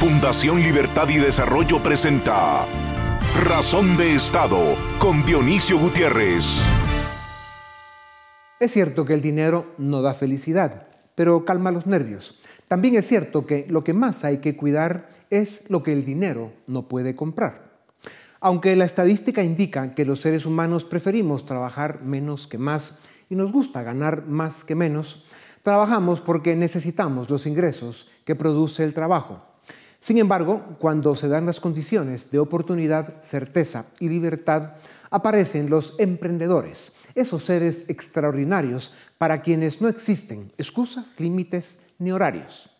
Fundación Libertad y Desarrollo presenta Razón de Estado con Dionisio Gutiérrez. Es cierto que el dinero no da felicidad, pero calma los nervios. También es cierto que lo que más hay que cuidar es lo que el dinero no puede comprar. Aunque la estadística indica que los seres humanos preferimos trabajar menos que más y nos gusta ganar más que menos, trabajamos porque necesitamos los ingresos que produce el trabajo. Sin embargo, cuando se dan las condiciones de oportunidad, certeza y libertad, aparecen los emprendedores, esos seres extraordinarios para quienes no existen excusas, límites ni horarios.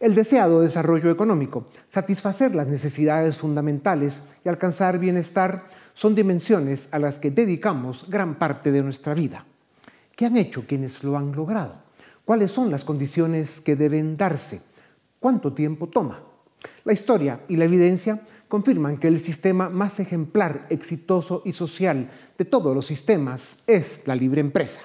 El deseado desarrollo económico, satisfacer las necesidades fundamentales y alcanzar bienestar son dimensiones a las que dedicamos gran parte de nuestra vida. ¿Qué han hecho quienes lo han logrado? ¿Cuáles son las condiciones que deben darse? ¿Cuánto tiempo toma? La historia y la evidencia confirman que el sistema más ejemplar, exitoso y social de todos los sistemas es la libre empresa.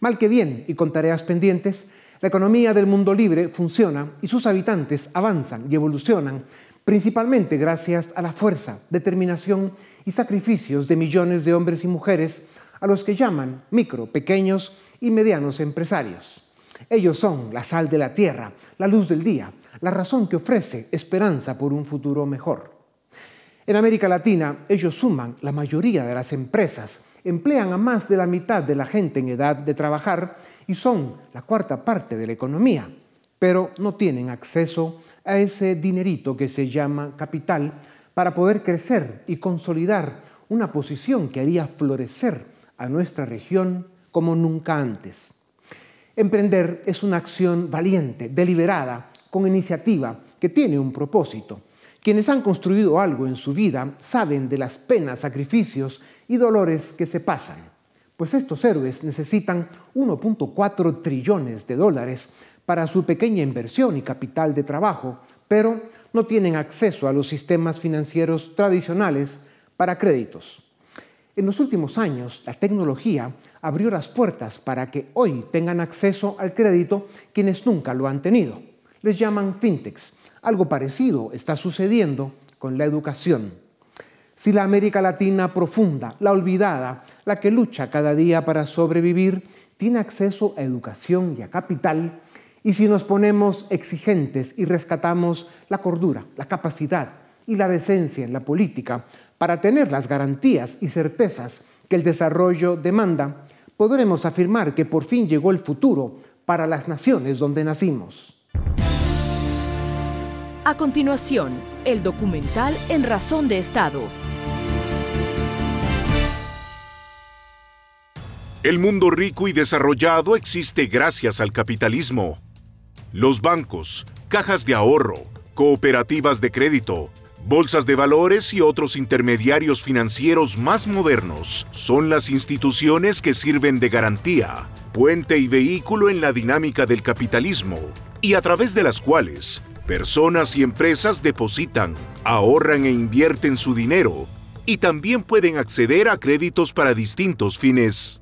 Mal que bien y con tareas pendientes, la economía del mundo libre funciona y sus habitantes avanzan y evolucionan principalmente gracias a la fuerza, determinación y sacrificios de millones de hombres y mujeres a los que llaman micro, pequeños y medianos empresarios. Ellos son la sal de la tierra, la luz del día, la razón que ofrece esperanza por un futuro mejor. En América Latina, ellos suman la mayoría de las empresas, emplean a más de la mitad de la gente en edad de trabajar y son la cuarta parte de la economía, pero no tienen acceso a ese dinerito que se llama capital para poder crecer y consolidar una posición que haría florecer a nuestra región como nunca antes. Emprender es una acción valiente, deliberada, con iniciativa, que tiene un propósito. Quienes han construido algo en su vida saben de las penas, sacrificios y dolores que se pasan, pues estos héroes necesitan 1.4 trillones de dólares para su pequeña inversión y capital de trabajo, pero no tienen acceso a los sistemas financieros tradicionales para créditos. En los últimos años, la tecnología abrió las puertas para que hoy tengan acceso al crédito quienes nunca lo han tenido. Les llaman fintechs. Algo parecido está sucediendo con la educación. Si la América Latina profunda, la olvidada, la que lucha cada día para sobrevivir, tiene acceso a educación y a capital, y si nos ponemos exigentes y rescatamos la cordura, la capacidad y la decencia en la política para tener las garantías y certezas que el desarrollo demanda, podremos afirmar que por fin llegó el futuro para las naciones donde nacimos. A continuación, el documental En Razón de Estado. El mundo rico y desarrollado existe gracias al capitalismo. Los bancos, cajas de ahorro, cooperativas de crédito, bolsas de valores y otros intermediarios financieros más modernos son las instituciones que sirven de garantía, puente y vehículo en la dinámica del capitalismo y a través de las cuales personas y empresas depositan, ahorran e invierten su dinero y también pueden acceder a créditos para distintos fines.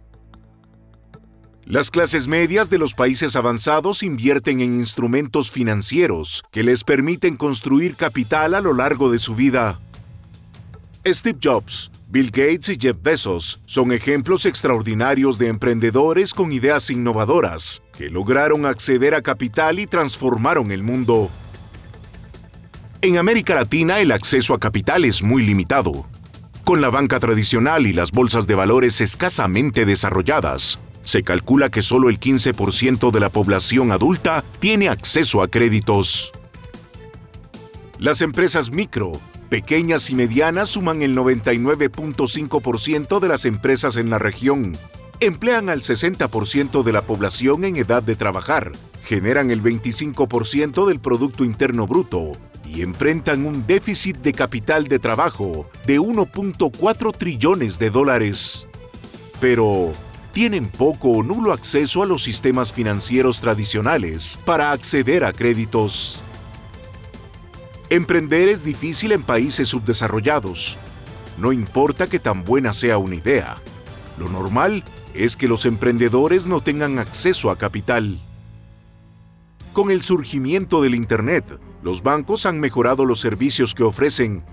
Las clases medias de los países avanzados invierten en instrumentos financieros que les permiten construir capital a lo largo de su vida. Steve Jobs, Bill Gates y Jeff Bezos son ejemplos extraordinarios de emprendedores con ideas innovadoras que lograron acceder a capital y transformaron el mundo. En América Latina el acceso a capital es muy limitado. Con la banca tradicional y las bolsas de valores escasamente desarrolladas, se calcula que solo el 15% de la población adulta tiene acceso a créditos. Las empresas micro, pequeñas y medianas suman el 99.5% de las empresas en la región. Emplean al 60% de la población en edad de trabajar, generan el 25% del Producto Interno Bruto y enfrentan un déficit de capital de trabajo de 1.4 trillones de dólares. Pero, tienen poco o nulo acceso a los sistemas financieros tradicionales para acceder a créditos. Emprender es difícil en países subdesarrollados. No importa que tan buena sea una idea. Lo normal es que los emprendedores no tengan acceso a capital. Con el surgimiento del Internet, los bancos han mejorado los servicios que ofrecen.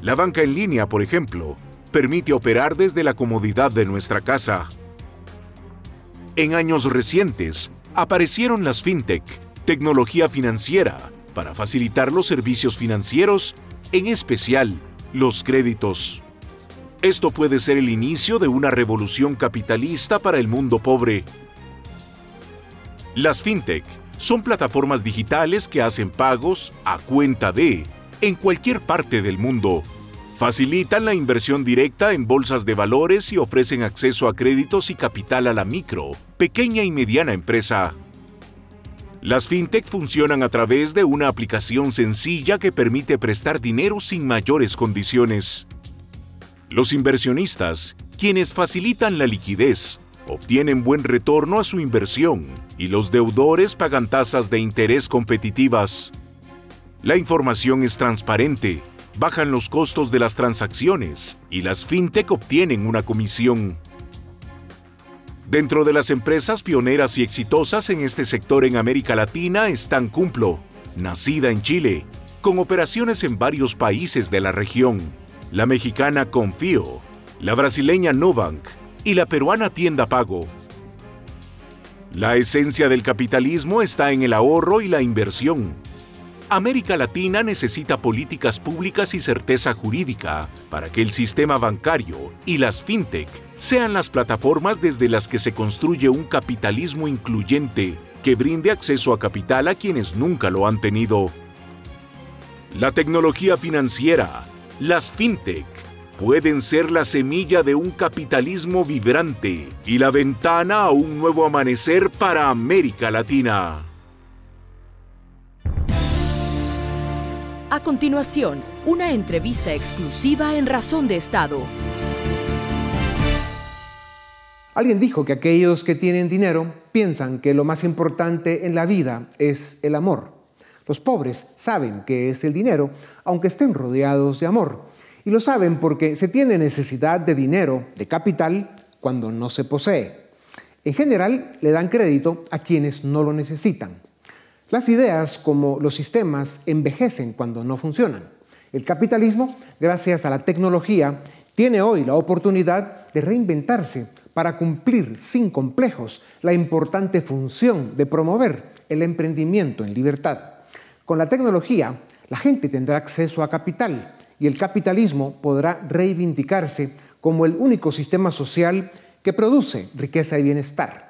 La banca en línea, por ejemplo, permite operar desde la comodidad de nuestra casa. En años recientes, aparecieron las fintech, tecnología financiera, para facilitar los servicios financieros, en especial los créditos. Esto puede ser el inicio de una revolución capitalista para el mundo pobre. Las fintech son plataformas digitales que hacen pagos a cuenta de en cualquier parte del mundo. Facilitan la inversión directa en bolsas de valores y ofrecen acceso a créditos y capital a la micro, pequeña y mediana empresa. Las fintech funcionan a través de una aplicación sencilla que permite prestar dinero sin mayores condiciones. Los inversionistas, quienes facilitan la liquidez, obtienen buen retorno a su inversión y los deudores pagan tasas de interés competitivas. La información es transparente, bajan los costos de las transacciones y las fintech obtienen una comisión. Dentro de las empresas pioneras y exitosas en este sector en América Latina están Cumplo, nacida en Chile, con operaciones en varios países de la región, la mexicana Confío, la brasileña Nobank y la peruana Tienda Pago. La esencia del capitalismo está en el ahorro y la inversión, América Latina necesita políticas públicas y certeza jurídica para que el sistema bancario y las fintech sean las plataformas desde las que se construye un capitalismo incluyente que brinde acceso a capital a quienes nunca lo han tenido. La tecnología financiera, las fintech, pueden ser la semilla de un capitalismo vibrante y la ventana a un nuevo amanecer para América Latina. A continuación, una entrevista exclusiva en Razón de Estado. Alguien dijo que aquellos que tienen dinero piensan que lo más importante en la vida es el amor. Los pobres saben que es el dinero, aunque estén rodeados de amor. Y lo saben porque se tiene necesidad de dinero, de capital, cuando no se posee. En general, le dan crédito a quienes no lo necesitan. Las ideas, como los sistemas, envejecen cuando no funcionan. El capitalismo, gracias a la tecnología, tiene hoy la oportunidad de reinventarse para cumplir sin complejos la importante función de promover el emprendimiento en libertad. Con la tecnología, la gente tendrá acceso a capital y el capitalismo podrá reivindicarse como el único sistema social que produce riqueza y bienestar.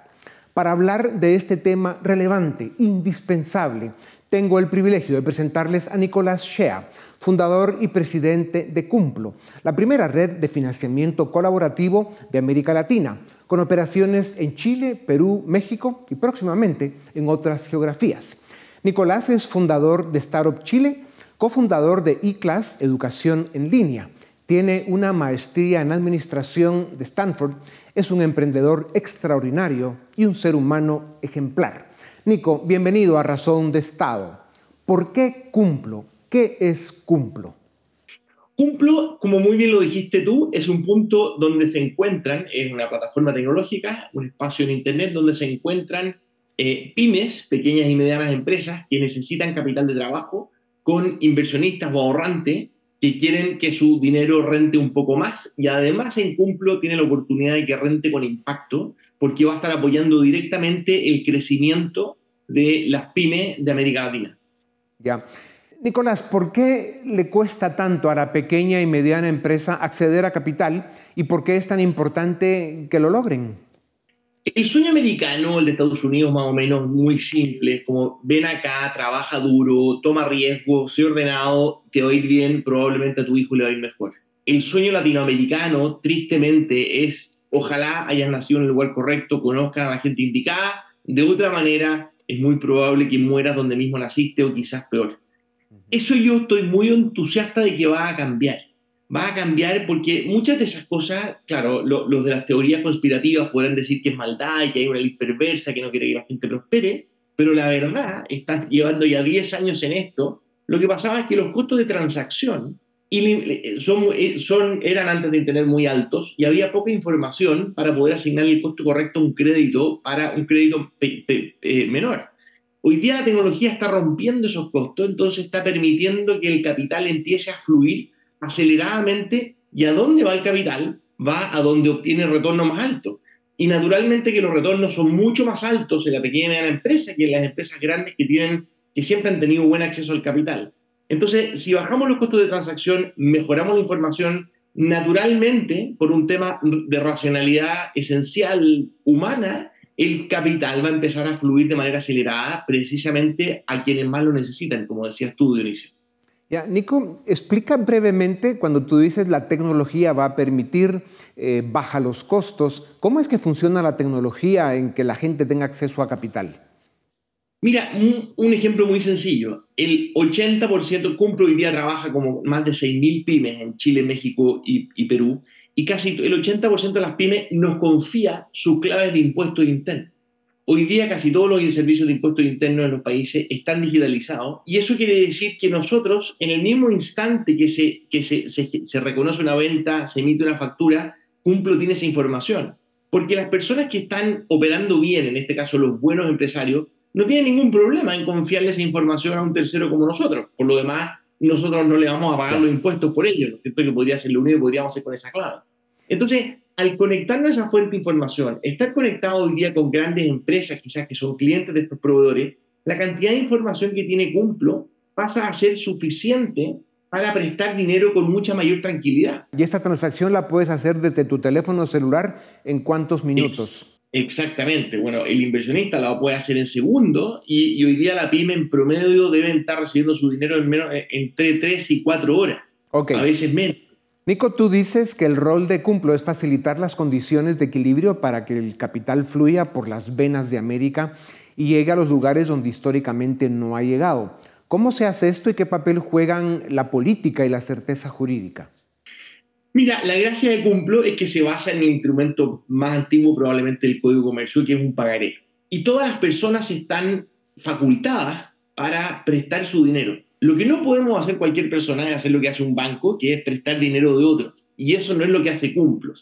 Para hablar de este tema relevante, indispensable, tengo el privilegio de presentarles a Nicolás Shea, fundador y presidente de Cumplo, la primera red de financiamiento colaborativo de América Latina, con operaciones en Chile, Perú, México y próximamente en otras geografías. Nicolás es fundador de Startup Chile, cofundador de eClass Educación en Línea. Tiene una maestría en administración de Stanford es un emprendedor extraordinario y un ser humano ejemplar. Nico, bienvenido a Razón de Estado. ¿Por qué cumplo? ¿Qué es cumplo? Cumplo, como muy bien lo dijiste tú, es un punto donde se encuentran, es una plataforma tecnológica, un espacio en Internet donde se encuentran eh, pymes, pequeñas y medianas empresas que necesitan capital de trabajo con inversionistas o ahorrantes que quieren que su dinero rente un poco más y además en Cumplo tiene la oportunidad de que rente con impacto porque va a estar apoyando directamente el crecimiento de las pymes de América Latina. Ya. Nicolás, ¿por qué le cuesta tanto a la pequeña y mediana empresa acceder a capital y por qué es tan importante que lo logren? El sueño americano, el de Estados Unidos, más o menos muy simple, como ven acá, trabaja duro, toma riesgos, sé ordenado, te va a ir bien, probablemente a tu hijo le va a ir mejor. El sueño latinoamericano, tristemente, es ojalá hayas nacido en el lugar correcto, conozcan a la gente indicada, de otra manera es muy probable que mueras donde mismo naciste o quizás peor. Eso yo estoy muy entusiasta de que va a cambiar va a cambiar porque muchas de esas cosas, claro, los de las teorías conspirativas podrán decir que es maldad y que hay una ley perversa que no quiere que la gente prospere, pero la verdad, están llevando ya 10 años en esto, lo que pasaba es que los costos de transacción son, eh, son, eran antes de Internet muy altos y había poca información para poder asignar el costo correcto a un crédito para un crédito eh, menor. Hoy día la tecnología está rompiendo esos costos, entonces está permitiendo que el capital empiece a fluir aceleradamente. ¿Y a dónde va el capital? Va a donde obtiene retorno más alto. Y naturalmente que los retornos son mucho más altos en la pequeña y mediana empresa que en las empresas grandes que, tienen, que siempre han tenido buen acceso al capital. Entonces, si bajamos los costos de transacción, mejoramos la información, naturalmente, por un tema de racionalidad esencial humana, el capital va a empezar a fluir de manera acelerada precisamente a quienes más lo necesitan, como decías tú, Dionisio. Ya, Nico, explica brevemente cuando tú dices la tecnología va a permitir eh, bajar los costos, ¿cómo es que funciona la tecnología en que la gente tenga acceso a capital? Mira, un, ejemplo muy sencillo. El 80% Cumplo hoy día trabaja como más de 6.000 pymes en Chile, México y, y Perú y casi el 80% de las pymes nos confía sus claves de impuestos internos. Hoy día casi todos los servicios de impuestos internos en los países están digitalizados y eso quiere decir que nosotros, en el mismo instante que se, que se, se, reconoce una venta, se emite una factura, Cumplo tiene esa información. Porque las personas que están operando bien, en este caso los buenos empresarios, no tienen ningún problema en confiarle esa información a un tercero como nosotros. Por lo demás, nosotros no le vamos a pagar los impuestos por ello. ¿no es cierto? Que podría ser lo único que podríamos hacer con esa clave. Entonces, al conectarnos a esa fuente de información, estar conectado hoy día con grandes empresas, quizás que son clientes de estos proveedores, la cantidad de información que tiene Cumplo pasa a ser suficiente para prestar dinero con mucha mayor tranquilidad. Y esta transacción la puedes hacer desde tu teléfono celular en cuántos minutos? exactamente. Bueno, el inversionista la puede hacer en segundos y, hoy día la pyme en promedio debe estar recibiendo su dinero en menos, entre 3 y 4 horas. A veces menos. Nico, tú dices que el rol de Cumplo es facilitar las condiciones de equilibrio para que el capital fluya por las venas de América y llegue a los lugares donde históricamente no ha llegado. ¿Cómo se hace esto y qué papel juegan la política y la certeza jurídica? Mira, la gracia de Cumplo es que se basa en el instrumento más antiguo probablemente del Código Comercio, que es un pagaré. Y todas las personas están facultadas para prestar su dinero. Lo que no podemos hacer cualquier persona es hacer lo que hace un banco, que es prestar dinero de otros. Y eso no es lo que hace Cumplo.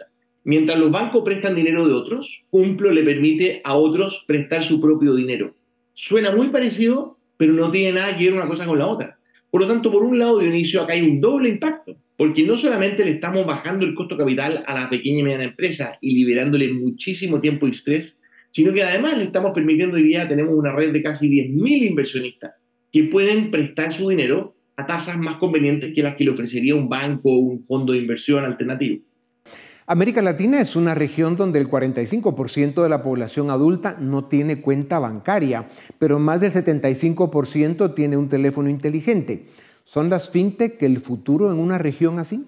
mientras los bancos prestan dinero de otros, Cumplo le permite a otros prestar su propio dinero. Suena muy parecido, pero no tiene nada que ver una cosa con la otra. Por lo tanto, por un lado, Dionisio, acá hay un doble impacto, porque no solamente le estamos bajando el costo capital a la pequeña y mediana empresa y liberándole muchísimo tiempo y estrés, sino que además le estamos permitiendo hoy día, tenemos una red de casi 10.000 inversionistas que pueden prestar su dinero a tasas más convenientes que las que le ofrecería un banco o un fondo de inversión alternativo. América Latina es una región donde el 45% de la población adulta no tiene cuenta bancaria, pero más del 75% tiene un teléfono inteligente. ¿Son las fintech el futuro en una región así?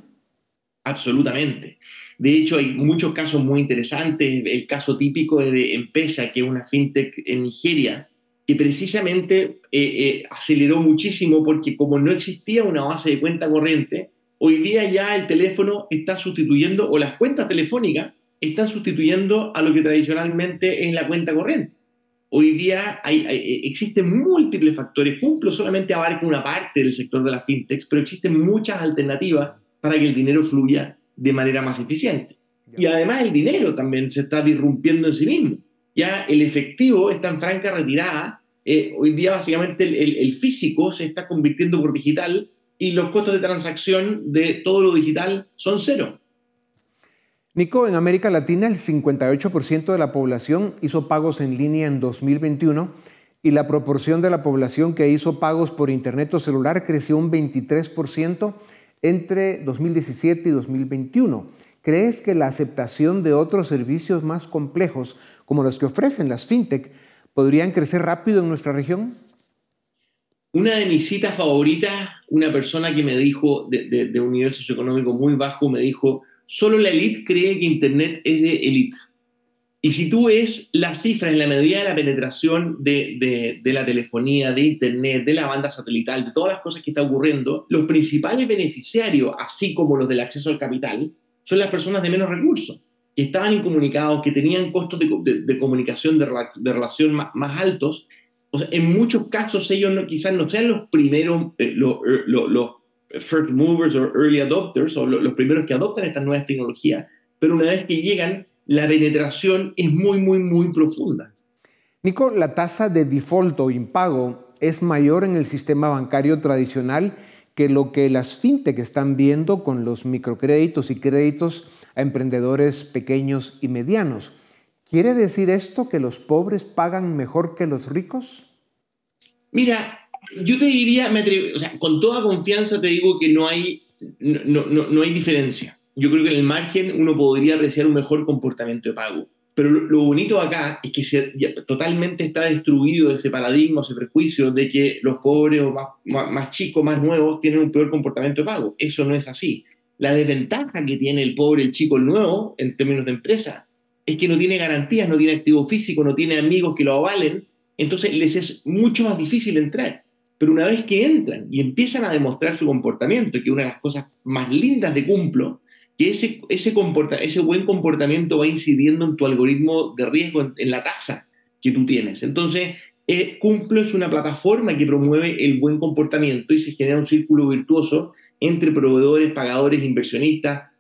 Absolutamente. De hecho, hay muchos casos muy interesantes. El caso típico es de Empesa, que es una fintech en Nigeria, que precisamente eh, eh, aceleró muchísimo porque como no existía una base de cuenta corriente, hoy día ya el teléfono está sustituyendo, o las cuentas telefónicas están sustituyendo a lo que tradicionalmente es la cuenta corriente. Hoy día hay, eh, existen múltiples factores, Cumplo solamente abarca una parte del sector de la fintech, pero existen muchas alternativas para que el dinero fluya de manera más eficiente. Y además el dinero también se está disrumpiendo en sí mismo. Ya el efectivo está en franca retirada eh, hoy día básicamente el, físico se está convirtiendo por digital y los costos de transacción de todo lo digital son cero. Nico, en América Latina el 58% de la población hizo pagos en línea en 2021 y la proporción de la población que hizo pagos por Internet o celular creció un 23% entre 2017 y 2021. ¿Crees que la aceptación de otros servicios más complejos, como los que ofrecen las fintech, podrían crecer rápido en nuestra región? Una de mis citas favoritas, una persona que me dijo, de, un nivel socioeconómico muy bajo, me dijo, solo la élite cree que Internet es de élite. Y si tú ves las cifras en la medida de la penetración de, de, la telefonía, de Internet, de la banda satelital, de todas las cosas que están ocurriendo, los principales beneficiarios, así como los del acceso al capital, son las personas de menos recursos estaban incomunicados, que tenían costos de, comunicación, de, relación más, altos, en muchos casos ellos quizás no sean los primeros, eh, er, los, first movers o early adopters, o los primeros que adoptan estas nuevas tecnologías, pero una vez que llegan, la penetración es muy, muy, muy profunda. Nico, la tasa de default o impago es mayor en el sistema bancario tradicional que lo que las fintech están viendo con los microcréditos y créditos a emprendedores pequeños y medianos. ¿Quiere decir esto que los pobres pagan mejor que los ricos? Mira, yo te diría, con toda confianza te digo que no hay, no, no, no hay diferencia. Yo creo que en el margen uno podría apreciar un mejor comportamiento de pago. Pero lo, bonito acá es que se, totalmente está destruido ese paradigma, ese prejuicio de que los pobres o más, más, chicos, más nuevos, tienen un peor comportamiento de pago. Eso no es así. La desventaja que tiene el pobre, el chico, el nuevo, en términos de empresa, es que no tiene garantías, no tiene activo físico, no tiene amigos que lo avalen, entonces les es mucho más difícil entrar. Pero una vez que entran y empiezan a demostrar su comportamiento, que una de las cosas más lindas de Cumplo que ese, ese, comporta, ese buen comportamiento va incidiendo en tu algoritmo de riesgo, en, la tasa que tú tienes. Entonces, eh, Cumplo es una plataforma que promueve el buen comportamiento y se genera un círculo virtuoso entre proveedores, pagadores, inversionistas.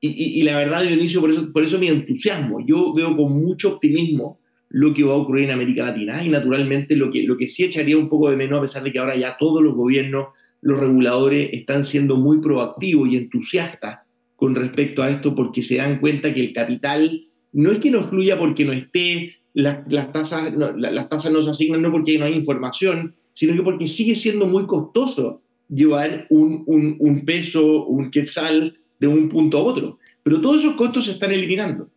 Y, la verdad, Dionisio, por eso, por eso mi entusiasmo. Yo veo con mucho optimismo lo que va a ocurrir en América Latina y naturalmente lo que, lo que sí echaría un poco de menos, a pesar de que ahora ya todos los gobiernos, los reguladores están siendo muy proactivos y entusiastas con respecto a esto porque se dan cuenta que el capital no es que no fluya porque no esté, las, tasas, no, las tasas no se asignan no porque no hay información, sino que porque sigue siendo muy costoso llevar un, un, un peso, un quetzal de un punto a otro. Pero todos esos costos se están eliminando.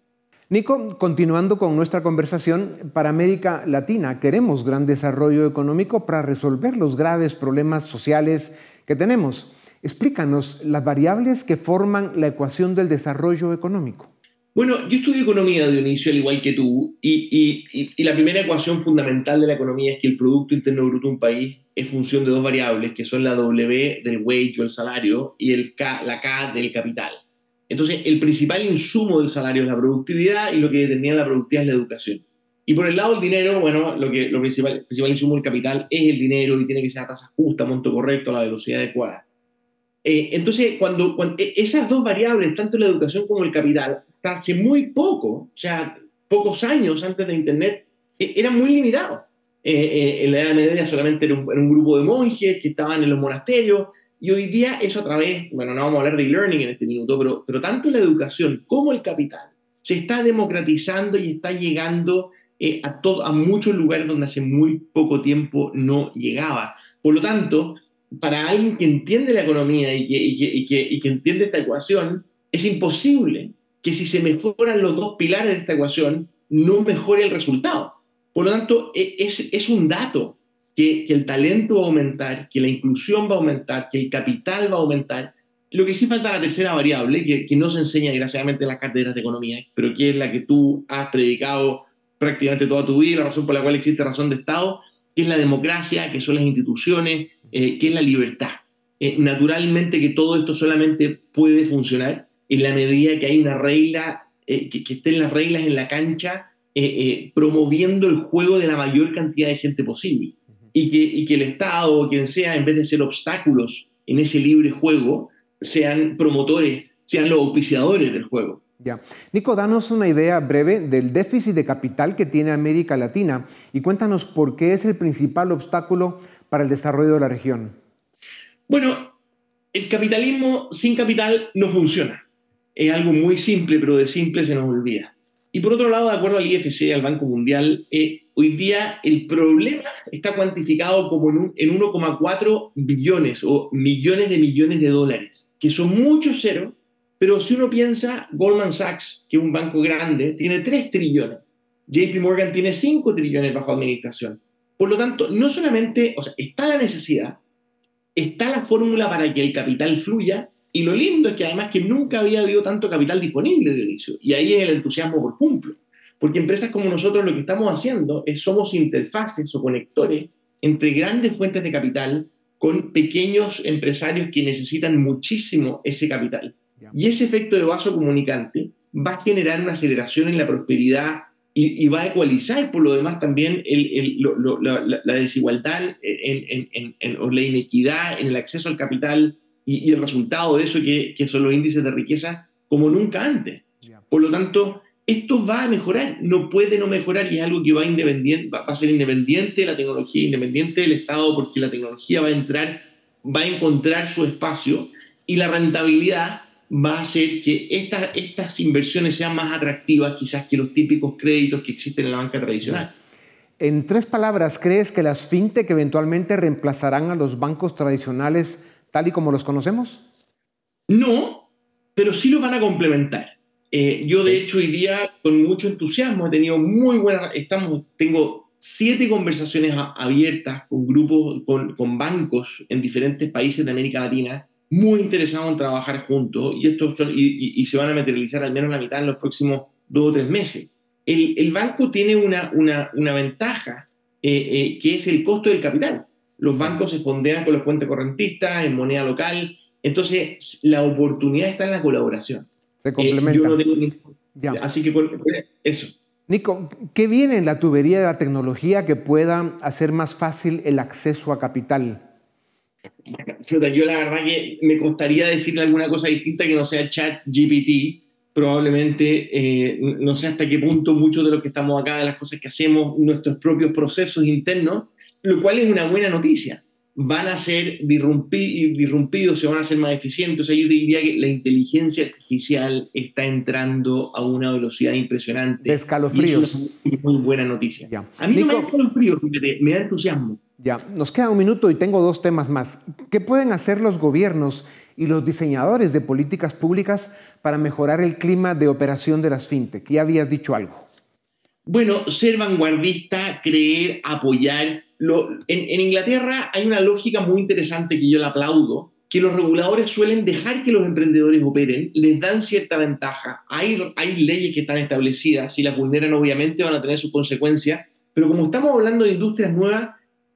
Nico, continuando con nuestra conversación, para América Latina queremos gran desarrollo económico para resolver los graves problemas sociales que tenemos. Explícanos las variables que forman la ecuación del desarrollo económico. Bueno, yo estudio economía, Dionisio, al igual que tú, y, y, la primera ecuación fundamental de la economía es que el Producto Interno Bruto de un país es función de dos variables, que son la W del wage o el salario y el K, la K del capital. Entonces, el principal insumo del salario es la productividad y lo que determina la productividad es la educación. Y por el lado del dinero, bueno, lo, que, lo principal, principal insumo del capital es el dinero y tiene que ser a tasa justa, monto correcto, a la velocidad adecuada. Eh, entonces, cuando, e, esas dos variables, tanto la educación como el capital, hasta hace muy poco, o sea, pocos años antes de Internet, e, eran muy limitados. Eh, eh, en la Edad Media solamente era un, grupo de monjes que estaban en los monasterios, y hoy día eso a través, bueno, no vamos a hablar de e-learning en este minuto, pero, tanto la educación como el capital se está democratizando y está llegando a, todo, a muchos lugares donde hace muy poco tiempo no llegaba. Por lo tanto, para alguien que entiende la economía y que, entiende esta ecuación, es imposible que si se mejoran los dos pilares de esta ecuación, no mejore el resultado. Por lo tanto, e, es, un dato que, el talento va a aumentar, que la inclusión va a aumentar, que el capital va a aumentar. Lo que sí falta la tercera variable, que, que no se enseña desgraciadamente en las cátedras de economía, pero que es la que tú has predicado prácticamente toda tu vida, la razón por la cual existe razón de Estado, que es la democracia, que son las instituciones, eh, que es la libertad. Eh, naturalmente que todo esto solamente puede funcionar en la medida que hay una regla, eh, que, estén las reglas en la cancha promoviendo el juego de la mayor cantidad de gente posible. Y que, y que el Estado o quien sea, en vez de ser obstáculos en ese libre juego, sean promotores, sean los auspiciadores del juego. Ya. Nico, danos una idea breve del déficit de capital que tiene América Latina y cuéntanos por qué es el principal obstáculo para el desarrollo de la región. Bueno, el capitalismo sin capital no funciona. Es algo muy simple, pero de simple se nos olvida. Y por otro lado, de acuerdo al IFC, al Banco Mundial, eh, hoy día el problema está cuantificado como en 1,4 billones o millones de millones de dólares, que son muchos ceros pero si uno piensa, Goldman Sachs, que es un banco grande, tiene 3 trillones. JP Morgan tiene 5 trillones bajo administración. Por lo tanto, no solamente, o sea, está la necesidad, está la fórmula para que el capital fluya, y lo lindo es que además que nunca había habido tanto capital disponible de inicio, y ahí es el entusiasmo por cumplo. Porque empresas como nosotros lo que estamos haciendo es somos interfaces o conectores entre grandes fuentes de capital con pequeños empresarios que necesitan muchísimo ese capital. Y ese efecto de vaso comunicante va a generar una aceleración en la prosperidad y, va a ecualizar por lo demás también la, desigualdad en, o la inequidad en el acceso al capital y, el resultado de eso que, son los índices de riqueza como nunca antes. Por lo tanto, esto va a mejorar, no puede no mejorar y es algo que va, independiente, va a ser independiente de la tecnología, independiente del Estado, porque la tecnología va a entrar, va a encontrar su espacio y la rentabilidad va a hacer que estas, estas inversiones sean más atractivas quizás que los típicos créditos que existen en la banca tradicional. En tres palabras, ¿crees que las fintech eventualmente reemplazarán a los bancos tradicionales tal y como los conocemos? No, pero sí los van a complementar. Eh, yo, de hecho, hoy día, con mucho entusiasmo, he tenido muy buenas, estamos, tengo siete conversaciones abiertas con grupos, con, con bancos en diferentes países de América Latina muy interesados en trabajar juntos y, esto y, se van a materializar al menos la mitad en los próximos dos o tres meses. El, el banco tiene una, una, una ventaja eh, eh, que es el costo del capital. Los bancos se fondean con los cuentas correntistas en moneda local, entonces la oportunidad está en la colaboración. Se complementa. Eh, así que eso. Nico, ¿qué viene en la tubería de la tecnología que pueda hacer más fácil el acceso a capital? yo la verdad que me costaría decirle alguna cosa distinta que no sea chat GPT. Probablemente eh, no sé hasta qué punto muchos de los que estamos acá, de las cosas que hacemos, nuestros propios procesos internos, lo cual es una buena noticia. Van a ser disrumpidos, se van a hacer más eficientes. O sea, yo diría que la inteligencia artificial está entrando a una velocidad impresionante. De escalofríos. es una muy buena noticia. A mí no me da escalofríos, me da entusiasmo. Ya, nos queda un minuto y tengo dos temas más. ¿Qué pueden hacer los gobiernos y los diseñadores de políticas públicas para mejorar el clima de operación de las fintech? Ya habías dicho algo. Bueno, ser vanguardista, creer, apoyar. en, Inglaterra hay una lógica muy interesante que yo la aplaudo, que los reguladores suelen dejar que los emprendedores operen, les dan cierta ventaja. Hay, hay leyes que están establecidas, si las vulneran obviamente van a tener sus consecuencias, pero como estamos hablando de industrias nuevas,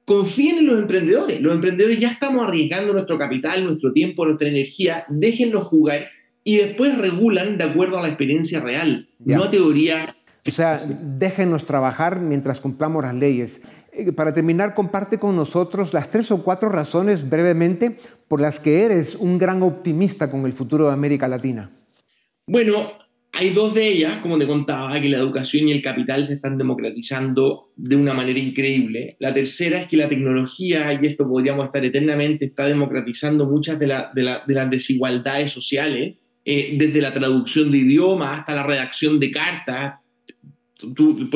confíen en los emprendedores. Los emprendedores ya estamos arriesgando nuestro capital, nuestro tiempo, nuestra energía, déjenlos jugar y después regulan de acuerdo a la experiencia real, no teoría. O sea, déjenos trabajar mientras cumplamos las leyes. Eh, para terminar, comparte con nosotros las tres o cuatro razones brevemente por las que eres un gran optimista con el futuro de América Latina. Bueno, hay dos de ellas, como te contaba, que la educación y el capital se están democratizando de una manera increíble. La tercera es que la tecnología, y esto podríamos estar eternamente, está democratizando muchas de, las desigualdades sociales, eh, desde la traducción de idiomas hasta la redacción de cartas, tú,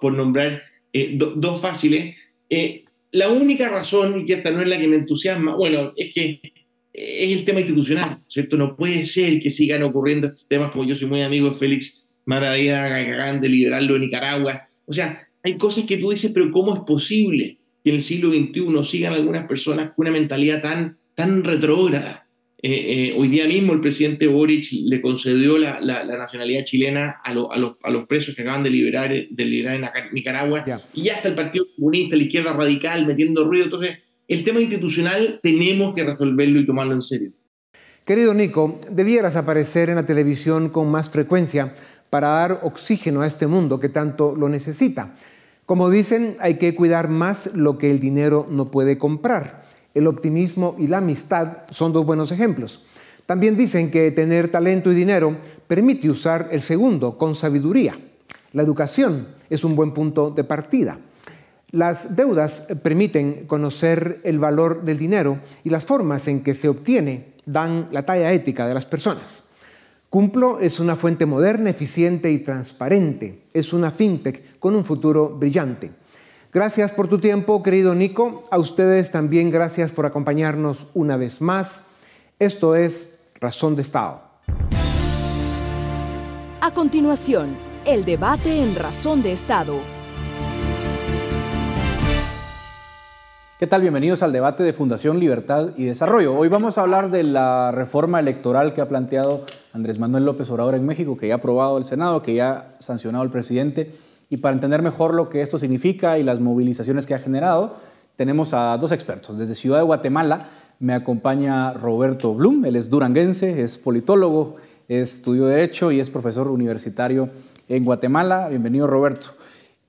por, nombrar eh, dos fáciles. Eh, la única razón, y que esta no es la que me entusiasma, bueno, es que es el tema institucional, ¿cierto? No puede ser que sigan ocurriendo estos temas, como yo soy muy amigo de Félix acaban de liberarlo de Nicaragua. O sea, hay cosas que tú dices, pero ¿cómo es posible que en el siglo XXI sigan algunas personas con una mentalidad tan, tan retrógrada? Eh, eh, hoy día mismo el presidente Boric le concedió la, nacionalidad chilena a, a, los, presos que acaban de liberar, de liberar en Nicaragua, y ya está el Partido Comunista, la izquierda radical metiendo ruido. Entonces, el tema institucional tenemos que resolverlo y tomarlo en serio. Querido Nico, debieras aparecer en la televisión con más frecuencia para dar oxígeno a este mundo que tanto lo necesita. Como dicen, hay que cuidar más lo que el dinero no puede comprar. El optimismo y la amistad son dos buenos ejemplos. También dicen que tener talento y dinero permite usar el segundo con sabiduría. La educación es un buen punto de partida. Las deudas permiten conocer el valor del dinero y las formas en que se obtiene dan la talla ética de las personas. Cumplo es una fuente moderna, eficiente y transparente. Es una fintech con un futuro brillante. Gracias por tu tiempo, querido Nico. A ustedes también gracias por acompañarnos una vez más. Esto es Razón de Estado. A continuación, el debate en Razón de Estado ¿Qué tal? Bienvenidos al debate de Fundación Libertad y Desarrollo. Hoy vamos a hablar de la reforma electoral que ha planteado Andrés Manuel López Obrador en México, que ya ha aprobado el Senado, que ya ha sancionado el presidente. Y para entender mejor lo que esto significa y las movilizaciones que ha generado, tenemos a dos expertos. Desde Ciudad de Guatemala me acompaña Roberto Blum, él es duranguense, es politólogo, estudió Derecho y es profesor universitario en Guatemala. Bienvenido Roberto.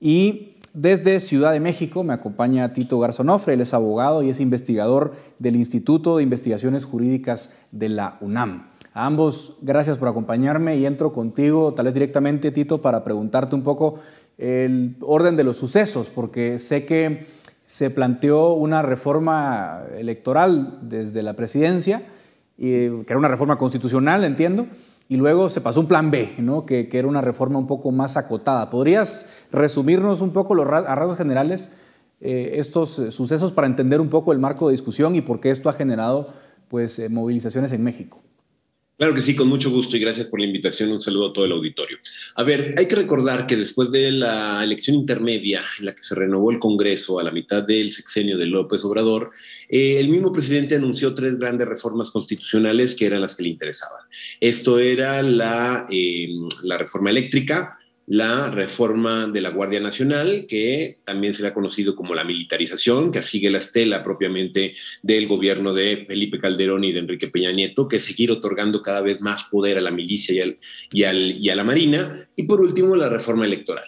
Y desde Ciudad de México me acompaña Tito Garzonofre, él es abogado y es investigador del Instituto de Investigaciones Jurídicas de la UNAM. A ambos, gracias por acompañarme y entro contigo, tal vez directamente, Tito, para preguntarte un poco el orden de los sucesos, porque sé que se planteó una reforma electoral desde la presidencia, que era una reforma constitucional, entiendo, y luego se pasó un plan B, ¿no? que, era una reforma un poco más acotada. ¿Podrías resumirnos un poco a rasgos generales eh, estos eh, sucesos para entender un poco el marco de discusión y por qué esto ha generado pues, eh, movilizaciones en México? Claro que sí, con mucho gusto y gracias por la invitación. Un saludo a todo el auditorio. A ver, hay que recordar que después de la elección intermedia en la que se renovó el Congreso a la mitad del sexenio de López Obrador, eh, el mismo presidente anunció tres grandes reformas constitucionales que eran las que le interesaban. Esto era la, eh, la reforma eléctrica, la reforma de la Guardia Nacional, que también se le ha conocido como la militarización, que sigue la estela propiamente del gobierno de Felipe Calderón y de Enrique Peña Nieto, que seguir otorgando cada vez más poder a la milicia y, y a la Marina. Y por último, la reforma electoral.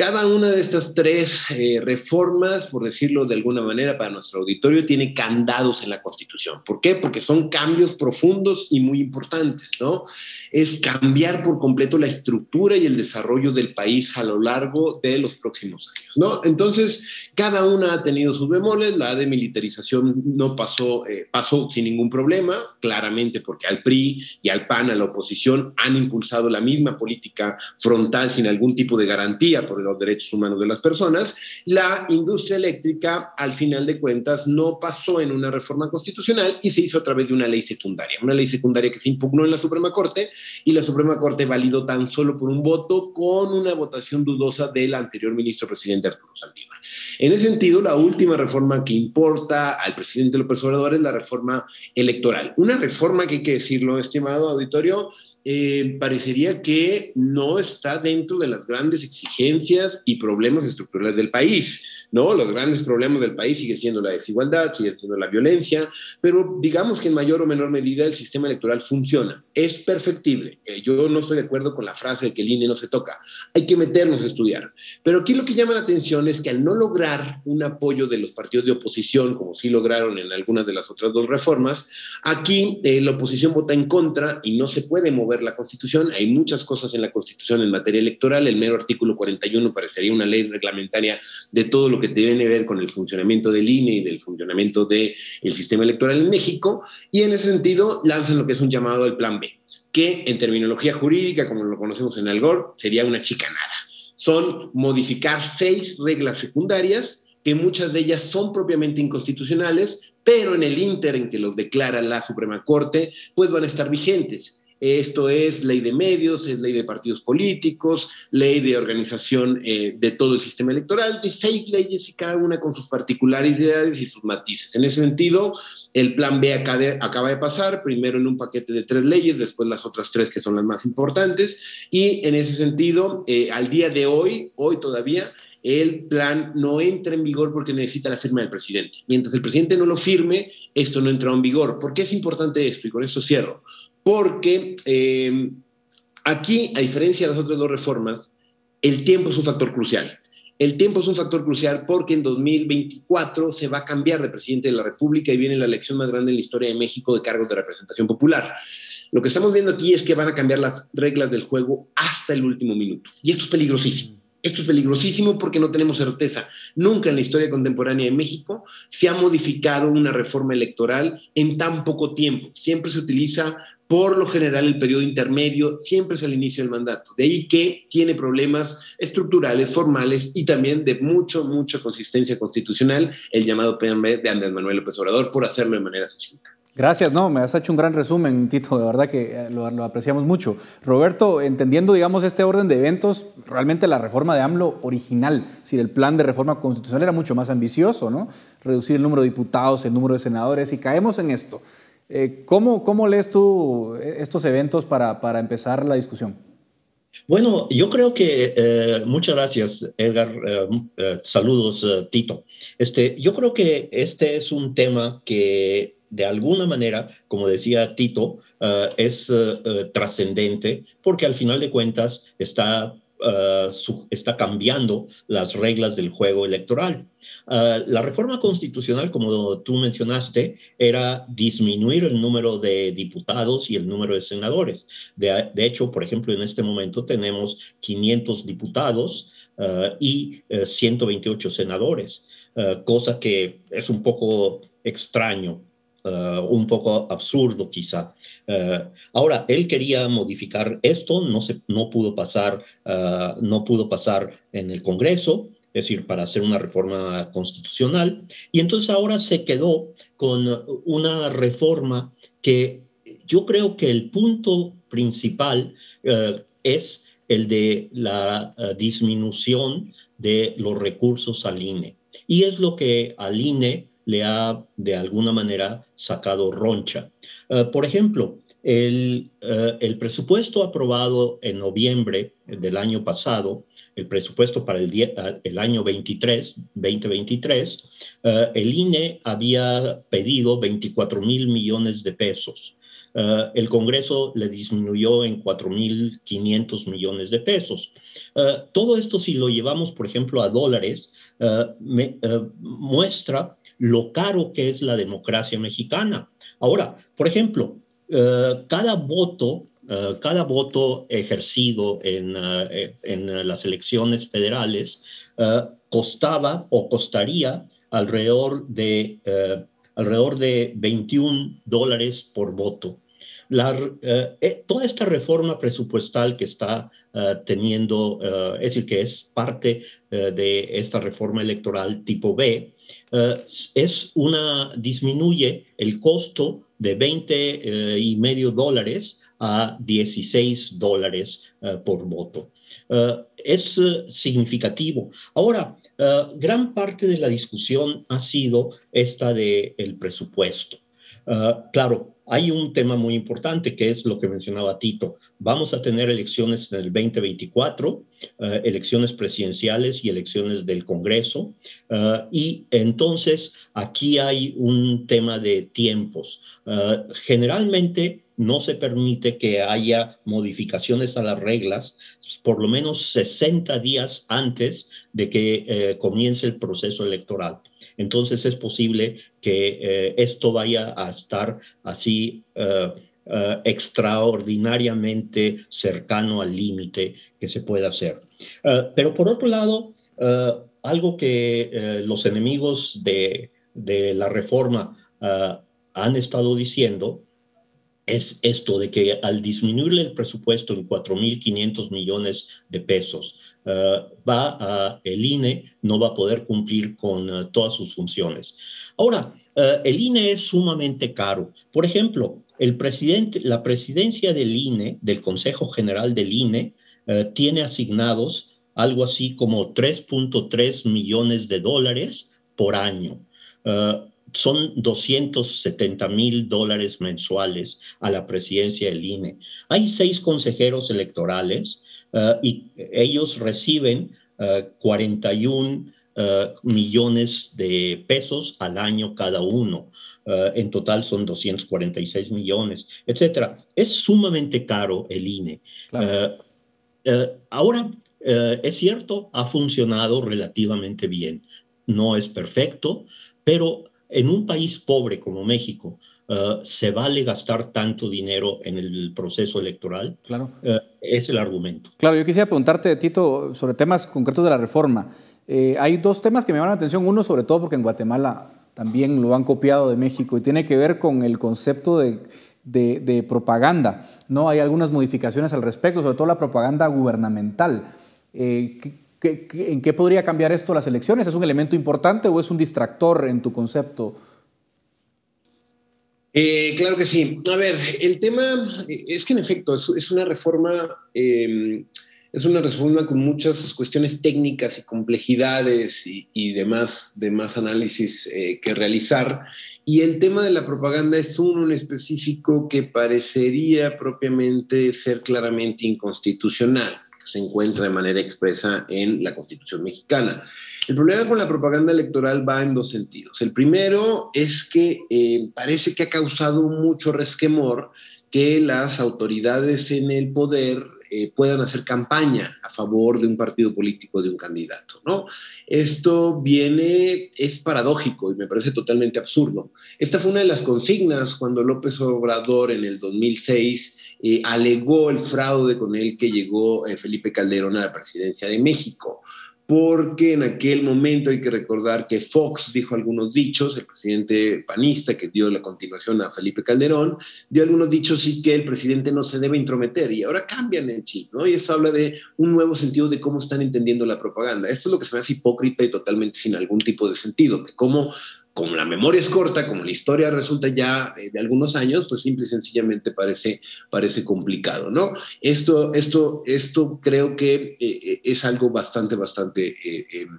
Cada una de estas tres eh, reformas, por decirlo de alguna manera para nuestro auditorio, tiene candados en la Constitución. ¿Por qué? Porque son cambios profundos y muy importantes, ¿no? Es cambiar por completo la estructura y el desarrollo del país a lo largo de los próximos años, ¿no? Entonces, cada una ha tenido sus bemoles. La de militarización no pasó, eh, pasó sin ningún problema, claramente porque al PRI y al PAN, a la oposición, han impulsado la misma política frontal sin algún tipo de garantía por el los derechos humanos de las personas, la industria eléctrica, al final de cuentas, no pasó en una reforma constitucional y se hizo a través de una ley secundaria, una ley secundaria que se impugnó en la Suprema Corte y la Suprema Corte validó tan solo por un voto con una votación dudosa del anterior ministro presidente Arturo Saldívar. En ese sentido, la última reforma que importa al presidente López Obrador es la reforma electoral. Una reforma que hay que decirlo, estimado auditorio, eh, parecería que no está dentro de las grandes exigencias y problemas estructurales del país. ¿No? Los grandes problemas del país sigue siendo la desigualdad, sigue siendo la violencia, pero digamos que en mayor o menor medida el sistema electoral funciona. Es perfectible. Eh, yo no estoy de acuerdo con la frase de que el INE no se toca. Hay que meternos a estudiar. Pero aquí lo que llama la atención es que al no lograr un apoyo de los partidos de oposición, como sí lograron en algunas de las otras dos reformas, aquí eh, la oposición vota en contra y no se puede mover la Constitución. Hay muchas cosas en la Constitución en materia electoral. El mero artículo 41 parecería una ley reglamentaria de todo lo que tiene que ver con el funcionamiento del INE y del funcionamiento del sistema electoral en México, y en ese sentido lanzan lo que es un llamado al Plan B, que en terminología jurídica, como lo conocemos en Algor, sería una chicanada. Son modificar seis reglas secundarias, que muchas de ellas son propiamente inconstitucionales, pero en el inter en que los declara la Suprema Corte, pues van a estar vigentes. Esto es ley de medios, es ley de partidos políticos, ley de organización eh, de todo el sistema electoral, de seis leyes y cada una con sus particularidades y sus matices. En ese sentido, el plan B acaba de, pasar, primero en un paquete de tres leyes, después las otras tres que son las más importantes, y en ese sentido, eh, al día de hoy, hoy todavía, el plan no entra en vigor porque necesita la firma del presidente. Mientras el presidente no lo firme, esto no entra en vigor. ¿Por qué es importante esto? Y con esto cierro porque eh, aquí, a diferencia de las otras dos reformas, el tiempo es un factor crucial. El tiempo es un factor crucial porque en 2024 se va a cambiar de presidente de la República y viene la elección más grande en la historia de México de cargos de representación popular. Lo que estamos viendo aquí es que van a cambiar las reglas del juego hasta el último minuto. Y esto es peligrosísimo. Esto es peligrosísimo porque no tenemos certeza. Nunca en la historia contemporánea de México se ha modificado una reforma electoral en tan poco tiempo. Siempre se utiliza por lo general, el periodo intermedio siempre es al inicio del mandato. De ahí que tiene problemas estructurales, formales y también de mucho, mucha consistencia constitucional el llamado PMB de Andrés Manuel López Obrador por hacerlo de manera sucinta. Gracias, no, me has hecho un gran resumen, Tito, de verdad que eh, lo, apreciamos mucho. Roberto, entendiendo, digamos, este orden de eventos, realmente la reforma de AMLO original, si el plan de reforma constitucional era mucho más ambicioso, ¿no? Reducir el número de diputados, el número de senadores, y caemos en esto. Eh, ¿cómo, ¿Cómo lees tú estos eventos para, para empezar la discusión? Bueno, yo creo que, eh, muchas gracias, Edgar. Eh, saludos, Tito. Este, yo creo que este es un tema que de alguna manera, como decía Tito, es trascendente porque al final de cuentas está está cambiando las reglas del juego electoral. la reforma constitucional, como tú mencionaste, era disminuir el número de diputados y el número de senadores. De, de hecho, por ejemplo, en este momento tenemos 500 diputados y 128 senadores, cosa que es un poco extraño Uh, un poco absurdo quizá. Uh, ahora, él quería modificar esto, no, se, no, pudo pasar, uh, no pudo pasar en el Congreso, es decir, para hacer una reforma constitucional, y entonces ahora se quedó con una reforma que yo creo que el punto principal es el de la disminución de los recursos al INE. Y es lo que al INE le ha de alguna manera sacado roncha. Eh, por ejemplo, el, eh, el, presupuesto aprobado en noviembre del año pasado, el presupuesto para el, día, el año 23, 2023, eh, el INE había pedido 24 mil millones de pesos. El Congreso le disminuyó en 4.500 millones de pesos. Todo esto, si lo llevamos, por ejemplo, a dólares, muestra lo caro que es la democracia mexicana. Ahora, por ejemplo, cada voto cada voto ejercido en, en, las elecciones federales costaba o costaría alrededor de alrededor de 21 dólares por voto. La, eh, eh, toda esta reforma presupuestal que está eh, teniendo, es decir, que es parte de esta reforma electoral tipo B, es una, disminuye el costo de 20 y medio dólares a 16 dólares por voto. es significativo. Ahora, gran parte de la discusión ha sido esta del el presupuesto. Claro, hay un tema muy importante que es lo que mencionaba Tito. Vamos a tener elecciones en el 2024, eh, elecciones presidenciales y elecciones del Congreso. Eh, y entonces aquí hay un tema de tiempos. Eh, generalmente no se permite que haya modificaciones a las reglas por lo menos 60 días antes de que comience el proceso electoral entonces es posible que eh, esto vaya a estar así eh, extraordinariamente cercano al límite que se puede hacer. pero por otro lado, algo que los enemigos de, de la reforma han estado diciendo es esto de que al disminuirle el presupuesto en 4.500 millones de pesos, uh, va el INE no va a poder cumplir con uh, todas sus funciones. Ahora, uh, el INE es sumamente caro. Por ejemplo, el presidente, la presidencia del INE, del Consejo General del INE, tiene asignados algo así como 3.3 millones de dólares por año son 270 mil dólares mensuales a la presidencia del INE. Hay seis consejeros electorales uh, y ellos reciben 41 uh, uh, millones de pesos al año cada uno. en total son 246 millones, etcétera. Es sumamente caro el INE. ahora, es cierto, ha funcionado relativamente bien. No es perfecto, pero en un país pobre como México, uh, ¿se vale gastar tanto dinero en el proceso electoral? Claro. Uh, es el argumento. Claro, yo quisiera preguntarte, Tito, sobre temas concretos de la reforma. Eh, hay dos temas que me llaman la atención. Uno, sobre todo porque en Guatemala también lo han copiado de México y tiene que ver con el concepto de, de, de propaganda. ¿no? Hay algunas modificaciones al respecto, sobre todo la propaganda gubernamental. Eh, en qué podría cambiar esto las elecciones? ¿Es un elemento importante o es un distractor en tu concepto? Eh, claro que sí. A ver, el tema es que en efecto es, una reforma, em, es una reforma con muchas cuestiones técnicas y complejidades y, demás, demás análisis eh, que realizar. Y el tema de la propaganda es uno en específico que parecería propiamente ser claramente inconstitucional se encuentra de manera expresa en la Constitución mexicana. El problema con la propaganda electoral va en dos sentidos. El primero es que eh, parece que ha causado mucho resquemor que las autoridades en el poder eh, puedan hacer campaña a favor de un partido político, de un candidato, ¿no? Esto viene, es paradójico y me parece totalmente absurdo. Esta fue una de las consignas cuando López Obrador en el 2006 eh, alegó el fraude con el que llegó Felipe Calderón a la presidencia de México porque en aquel momento hay que recordar que Fox dijo algunos dichos, el presidente panista que dio la continuación a Felipe Calderón, dio algunos dichos y que el presidente no se debe intrometer y ahora cambian el chip, ¿no? Y eso habla de un nuevo sentido de cómo están entendiendo la propaganda. Esto es lo que se me hace hipócrita y totalmente sin algún tipo de sentido, que cómo como la memoria es corta, como la historia resulta ya eh, de algunos años, pues simple y sencillamente parece, parece complicado, ¿no? Esto, esto, esto creo que eh, eh, es algo bastante, bastante em,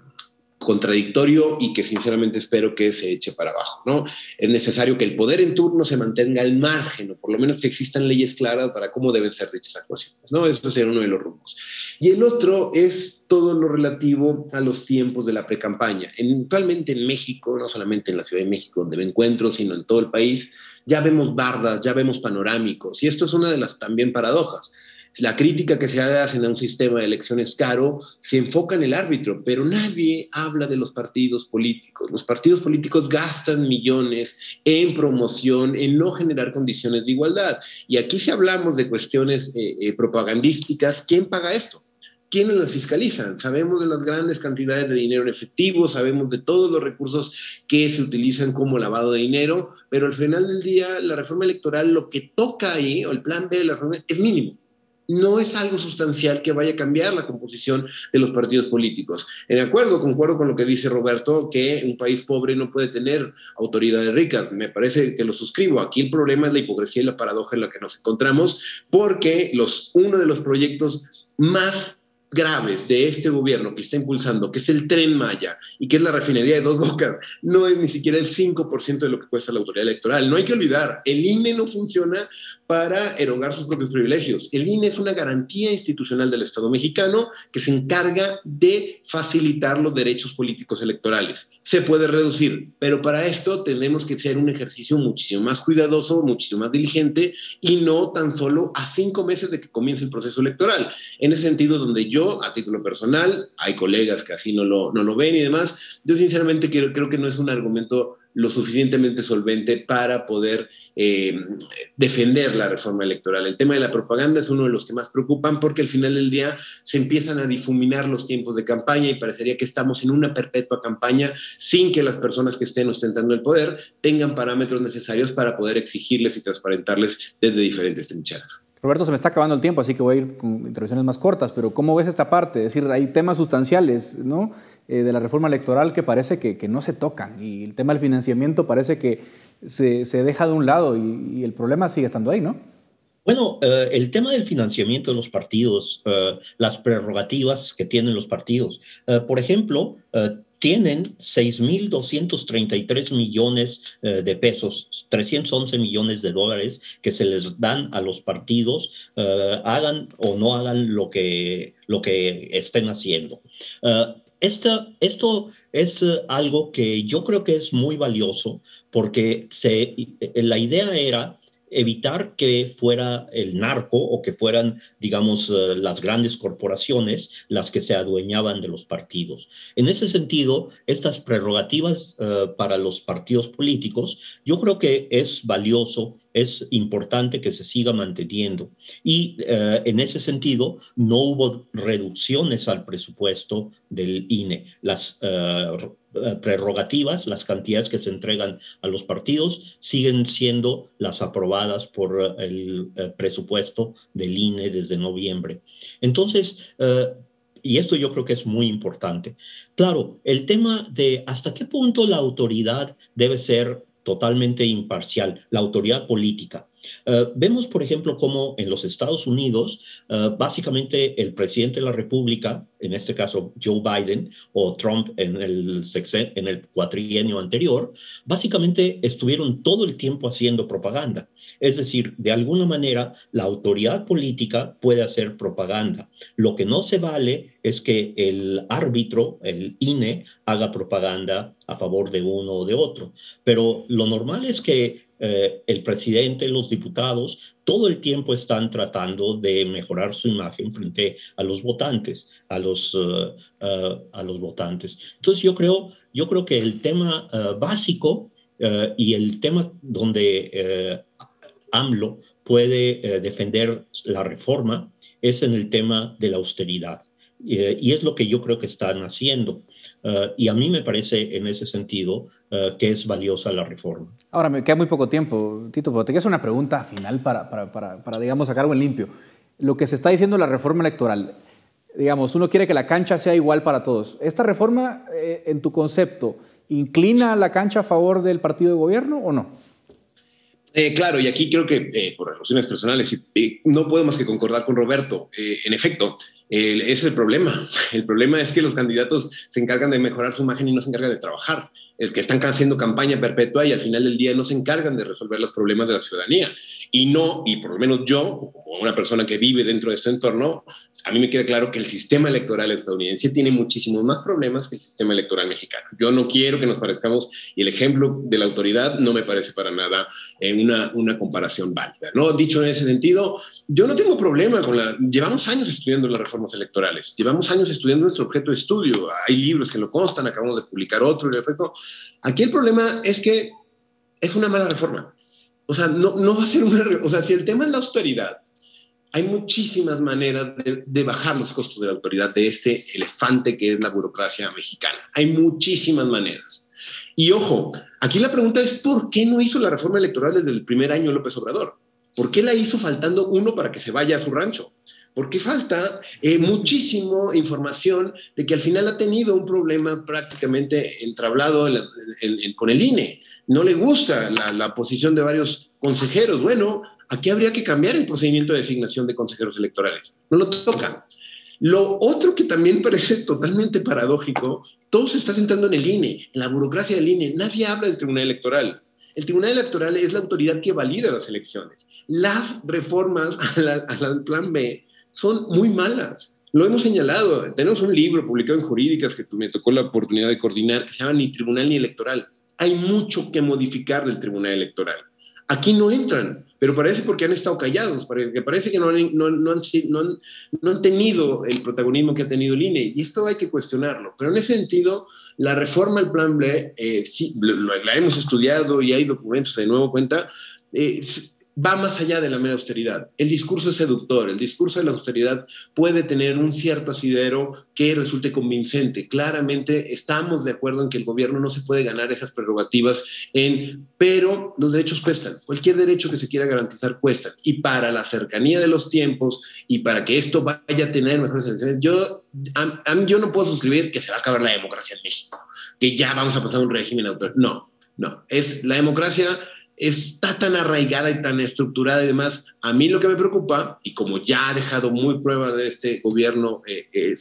contradictorio y que sinceramente espero que se eche para abajo, ¿no? Es necesario que el poder en turno se mantenga al margen, o por lo menos que existan leyes claras para cómo deben ser dichas actuaciones, ¿no? Eso sería uno de los rumbos. Y el otro es todo lo relativo a los tiempos de la precampaña. Actualmente en México, no solamente en la Ciudad de México, donde me encuentro, sino en todo el país, ya vemos bardas, ya vemos panorámicos, y esto es una de las también paradojas la crítica que se hace a un sistema de elecciones caro se enfoca en el árbitro, pero nadie habla de los partidos políticos. Los partidos políticos gastan millones en promoción, en no generar condiciones de igualdad. Y aquí si hablamos de cuestiones eh, eh, propagandísticas, ¿quién paga esto? ¿Quiénes las fiscalizan? Sabemos de las grandes cantidades de dinero en efectivo, sabemos de todos los recursos que se utilizan como lavado de dinero, pero al final del día la reforma electoral lo que toca ahí, o el plan B de la reforma, es mínimo no es algo sustancial que vaya a cambiar la composición de los partidos políticos. En acuerdo, concuerdo con lo que dice Roberto, que un país pobre no puede tener autoridades ricas. Me parece que lo suscribo. Aquí el problema es la hipocresía y la paradoja en la que nos encontramos, porque los, uno de los proyectos más graves de este gobierno que está impulsando, que es el tren Maya y que es la refinería de dos bocas, no es ni siquiera el 5% de lo que cuesta la autoridad electoral. No hay que olvidar, el INE no funciona para erogar sus propios privilegios. El INE es una garantía institucional del Estado mexicano que se encarga de facilitar los derechos políticos electorales. Se puede reducir, pero para esto tenemos que hacer un ejercicio muchísimo más cuidadoso, muchísimo más diligente y no tan solo a cinco meses de que comience el proceso electoral. En ese sentido, donde yo a título personal, hay colegas que así no lo, no lo ven y demás. Yo sinceramente creo, creo que no es un argumento lo suficientemente solvente para poder eh, defender la reforma electoral. El tema de la propaganda es uno de los que más preocupan porque al final del día se empiezan a difuminar los tiempos de campaña y parecería que estamos en una perpetua campaña sin que las personas que estén ostentando el poder tengan parámetros necesarios para poder exigirles y transparentarles desde diferentes trincheras. Roberto, se me está acabando el tiempo, así que voy a ir con intervenciones más cortas, pero ¿cómo ves esta parte? Es decir, hay temas sustanciales ¿no? Eh, de la reforma electoral que parece que, no se tocan y el tema del financiamiento parece que se, deja de un lado y, el problema sigue estando ahí, ¿no? Bueno, eh, el tema del financiamiento de los partidos, eh, las prerrogativas que tienen los partidos. por ejemplo, tienen 6.233 millones eh, de pesos, 311 millones de dólares que se les dan a los partidos, eh, hagan o no hagan lo que, lo que estén haciendo. Uh, esto es algo que yo creo que es muy valioso porque la idea era evitar que fuera el narco o que fueran, digamos, eh, las grandes corporaciones las que se adueñaban de los partidos. En ese sentido, estas prerrogativas eh, para los partidos políticos, yo creo que es valioso es importante que se siga manteniendo. Y eh, en ese sentido, no hubo reducciones al presupuesto del INE. Las prerrogativas, las cantidades que se entregan a los partidos, siguen siendo las aprobadas por el eh, presupuesto del INE desde noviembre. Entonces, y esto yo creo que es muy importante. Claro, el tema de hasta qué punto la autoridad debe ser totalmente imparcial, la autoridad política. Eh, vemos, por ejemplo, cómo en los Estados Unidos, eh, básicamente el presidente de la República, en este caso Joe Biden o Trump en el, en el cuatrienio anterior, básicamente estuvieron todo el tiempo haciendo propaganda. Es decir, de alguna manera, la autoridad política puede hacer propaganda. Lo que no se vale es que el árbitro, el INE, haga propaganda a favor de uno o de otro. Pero lo normal es que eh, el presidente, los diputados, todo el tiempo están tratando de mejorar su imagen frente a los votantes, a los, a los votantes. Entonces yo creo, yo creo que el tema básico y el tema donde AMLO puede defender la reforma es en el tema de la austeridad. Y es lo que yo creo que están haciendo. Eh, y a mí me parece en ese sentido eh, que es valiosa la reforma. Ahora, me queda muy poco tiempo, Tito, pero te quiero una pregunta final para, para, para, para, digamos, sacarlo en limpio. Lo que se está diciendo la reforma electoral, digamos, uno quiere que la cancha sea igual para todos. ¿Esta reforma, eh, en tu concepto, inclina la cancha a favor del partido de gobierno o no? Claro, y aquí creo que por razones personales, no podemos que concordar con Roberto. en efecto, ese es el problema. El problema es que los candidatos se encargan de mejorar su imagen y no se encargan de trabajar. El que están haciendo campaña perpetua y al final del día no se encargan de resolver los problemas de la ciudadanía. Y no, y por lo menos yo, como una persona que vive dentro de este entorno, a mí me queda claro que el sistema electoral estadounidense tiene muchísimos más problemas que el sistema electoral mexicano. Yo no quiero que nos parezcamos, y el ejemplo de la autoridad no me parece para nada en una, una comparación válida. ¿no? Dicho en ese sentido, yo no tengo problema con la... Llevamos años estudiando las reformas electorales, llevamos años estudiando nuestro objeto de estudio, hay libros que lo constan, acabamos de publicar otro, Aquí el problema es que es una mala reforma o sea, no, no va a ser una... O sea, si el tema es la austeridad, hay muchísimas maneras de, de, bajar los costos de la autoridad de este elefante que es la burocracia mexicana. Hay muchísimas maneras. Y ojo, aquí la pregunta es, ¿por qué no hizo la reforma electoral desde el primer año López Obrador? ¿Por qué la hizo faltando uno para que se vaya a su rancho? Porque falta eh, muchísimo información de que al final ha tenido un problema prácticamente entrablado con el INE no le gusta la, posición de varios consejeros. Bueno, aquí habría que cambiar el procedimiento de designación de consejeros electorales. No lo toca. Lo otro que también parece totalmente paradójico, todo se está sentando en el INE, en la burocracia del INE. Nadie habla del Tribunal Electoral. El Tribunal Electoral es la autoridad que valida las elecciones. Las reformas al plan B son muy malas. Lo hemos señalado. Tenemos un libro publicado en Jurídicas que me tocó la oportunidad de coordinar que se llama Ni Tribunal ni Electoral hay mucho que modificar del Tribunal Electoral. Aquí no entran, pero parece porque han estado callados, porque parece que no han, no, han, no han, tenido el protagonismo que ha tenido el INE, y esto hay que cuestionarlo. Pero en ese sentido, la reforma al Plan B, eh, sí, la hemos estudiado y hay documentos de nuevo cuenta, eh, va más allá de la mera austeridad. El discurso es seductor, el discurso de la austeridad puede tener un cierto asidero que resulte convincente. Claramente estamos de acuerdo en que el gobierno no se puede ganar esas prerrogativas, en, pero los derechos cuestan. Cualquier derecho que se quiera garantizar cuesta. Y para la cercanía de los tiempos y para que esto vaya a tener mejores elecciones, yo, yo no puedo suscribir que se va a acabar la democracia en México, que ya vamos a pasar a un régimen autor. No, no. Es la democracia está tan arraigada y tan estructurada y demás. A mí lo que me preocupa, y como ya ha dejado muy prueba de este gobierno eh, eh,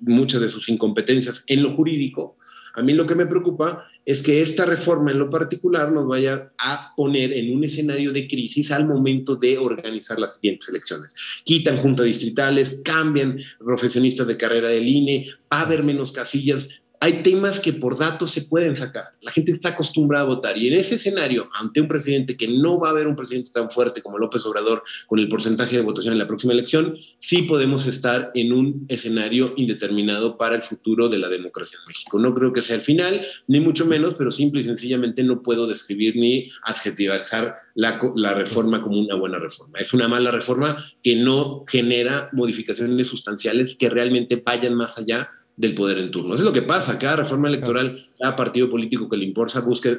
muchas de sus incompetencias en lo jurídico, a mí lo que me preocupa es que esta reforma en lo particular nos vaya a poner en un escenario de crisis al momento de organizar las siguientes elecciones. Quitan juntas distritales, cambian profesionistas de carrera del INE, va a haber menos casillas, hay temas que por datos se pueden sacar. La gente está acostumbrada a votar y en ese escenario, ante un presidente que no va a haber un presidente tan fuerte como López Obrador con el porcentaje de votación en la próxima elección, sí podemos estar en un escenario indeterminado para el futuro de la democracia en México. No creo que sea el final, ni mucho menos, pero simple y sencillamente no puedo describir ni adjetivizar la, la reforma como una buena reforma. Es una mala reforma que no genera modificaciones sustanciales que realmente vayan más allá del poder en turno. Eso es lo que pasa. Cada reforma electoral, cada partido político que le importa, busca,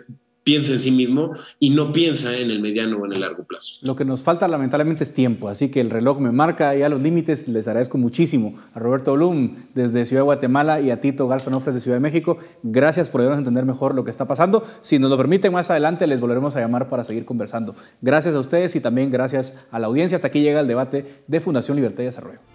piensa en sí mismo y no piensa en el mediano o en el largo plazo. Lo que nos falta lamentablemente es tiempo, así que el reloj me marca ya los límites. Les agradezco muchísimo a Roberto Blum desde Ciudad de Guatemala y a Tito Garzonofres de Ciudad de México. Gracias por ayudarnos a entender mejor lo que está pasando. Si nos lo permiten, más adelante les volveremos a llamar para seguir conversando. Gracias a ustedes y también gracias a la audiencia. Hasta aquí llega el debate de Fundación Libertad y Desarrollo.